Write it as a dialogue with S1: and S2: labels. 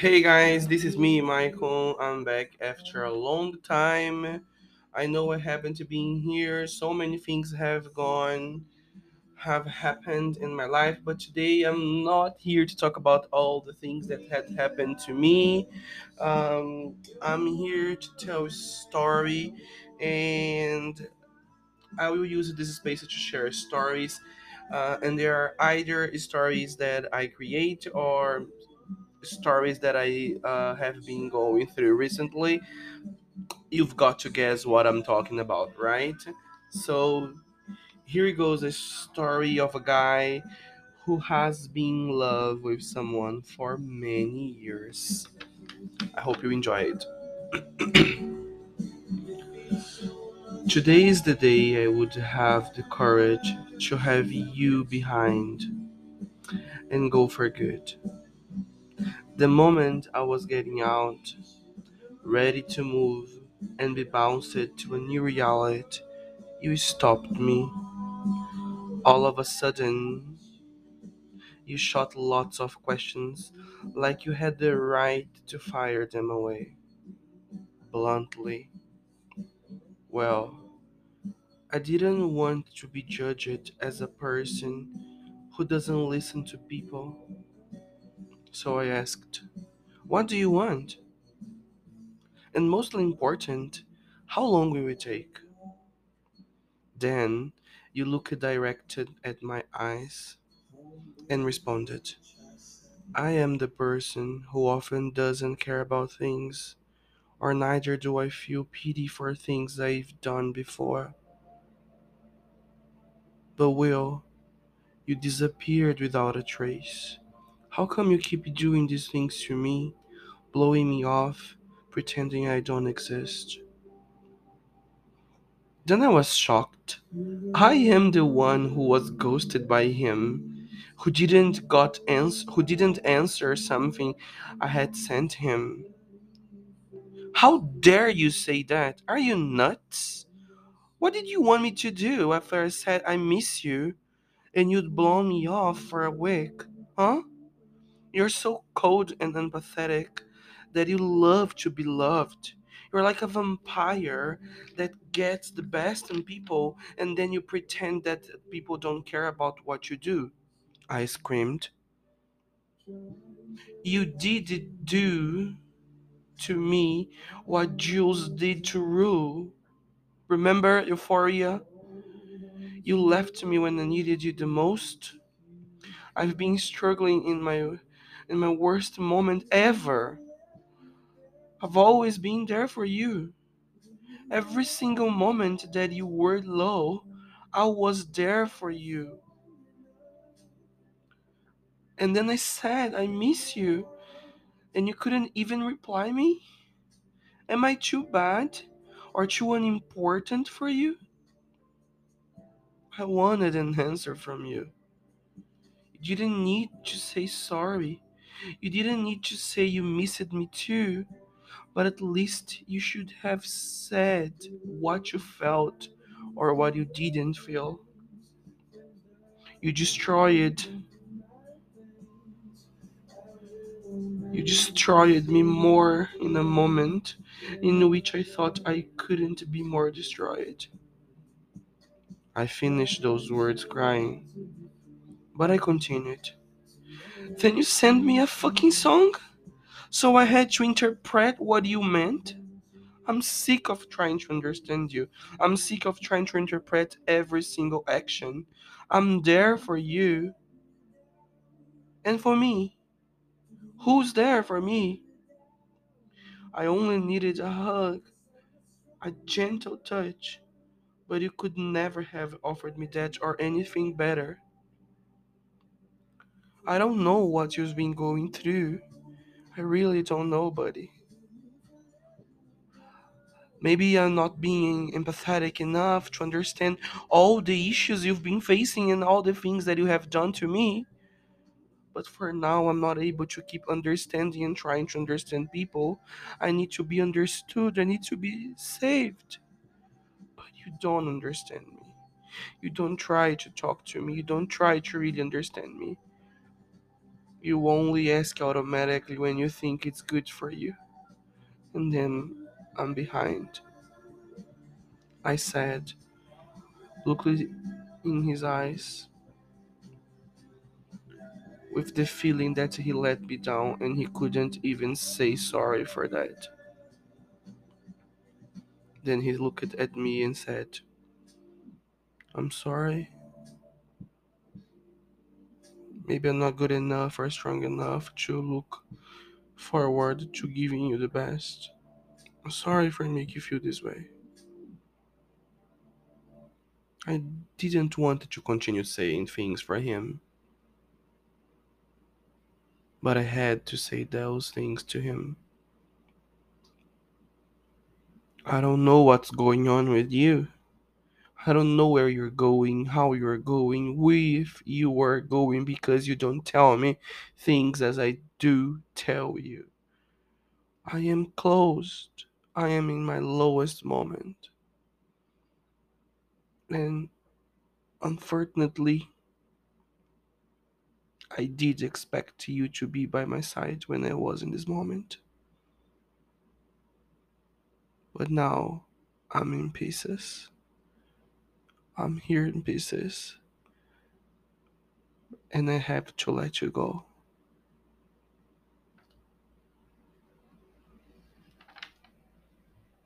S1: Hey guys, this is me, Michael. I'm back after a long time. I know I haven't been here. So many things have gone, have happened in my life, but today I'm not here to talk about all the things that had happened to me. Um, I'm here to tell a story, and I will use this space to share stories. Uh, and there are either stories that I create or stories that I uh, have been going through recently, you've got to guess what I'm talking about, right? So here goes a story of a guy who has been in love with someone for many years. I hope you enjoy it. Today is the day I would have the courage to have you behind and go for good. The moment I was getting out, ready to move and be bounced to a new reality, you stopped me. All of a sudden, you shot lots of questions like you had the right to fire them away. Bluntly. Well, I didn't want to be judged as a person who doesn't listen to people, so I asked, What do you want? And mostly important, how long will it take? Then you looked directed at my eyes and responded, I am the person who often doesn't care about things, or neither do I feel pity for things I've done before. But Will, you disappeared without a trace. How come you keep doing these things to me, blowing me off, pretending I don't exist? Then I was shocked. I am the one who was ghosted by him, who didn't got ans- who didn't answer something I had sent him. How dare you say that? Are you nuts? What did you want me to do after I said I miss you and you'd blow me off for a week? Huh? You're so cold and empathetic that you love to be loved. You're like a vampire that gets the best in people and then you pretend that people don't care about what you do. I screamed. You did do to me what Jules did to Rue. Remember Euphoria? You left me when I needed you the most. I've been struggling in my in my worst moment ever. I've always been there for you. Every single moment that you were low, I was there for you. And then I said, I miss you, and you couldn't even reply me? Am I too bad or too unimportant for you? I wanted an answer from you. You didn't need to say sorry. You didn't need to say you missed me too. But at least you should have said what you felt or what you didn't feel. You destroyed. You destroyed me more in a moment in which I thought I couldn't be more destroyed. I finished those words crying, but I continued. Then you sent me a fucking song? So I had to interpret what you meant? I'm sick of trying to understand you. I'm sick of trying to interpret every single action. I'm there for you. And for me. Who's there for me? I only needed a hug, a gentle touch, but you could never have offered me that or anything better. I don't know what you've been going through. I really don't know, buddy. Maybe I'm not being empathetic enough to understand all the issues you've been facing and all the things that you have done to me. But for now, I'm not able to keep understanding and trying to understand people. I need to be understood. I need to be saved. But you don't understand me. You don't try to talk to me. You don't try to really understand me. You only ask automatically when you think it's good for you. And then I'm behind. I said, looked in his eyes with the feeling that he let me down and he couldn't even say sorry for that. Then he looked at me and said, I'm sorry. Maybe I'm not good enough or strong enough to look forward to giving you the best. I'm sorry for making you feel this way. I didn't want to continue saying things for him, but I had to say those things to him. I don't know what's going on with you. I don't know where you're going, how you're going, if you are going, because you don't tell me things as I do tell you. I am closed. I am in my lowest moment. And unfortunately, I did expect you to be by my side when I was in this moment. But now I'm in pieces. I'm here in pieces. And I have to let you go.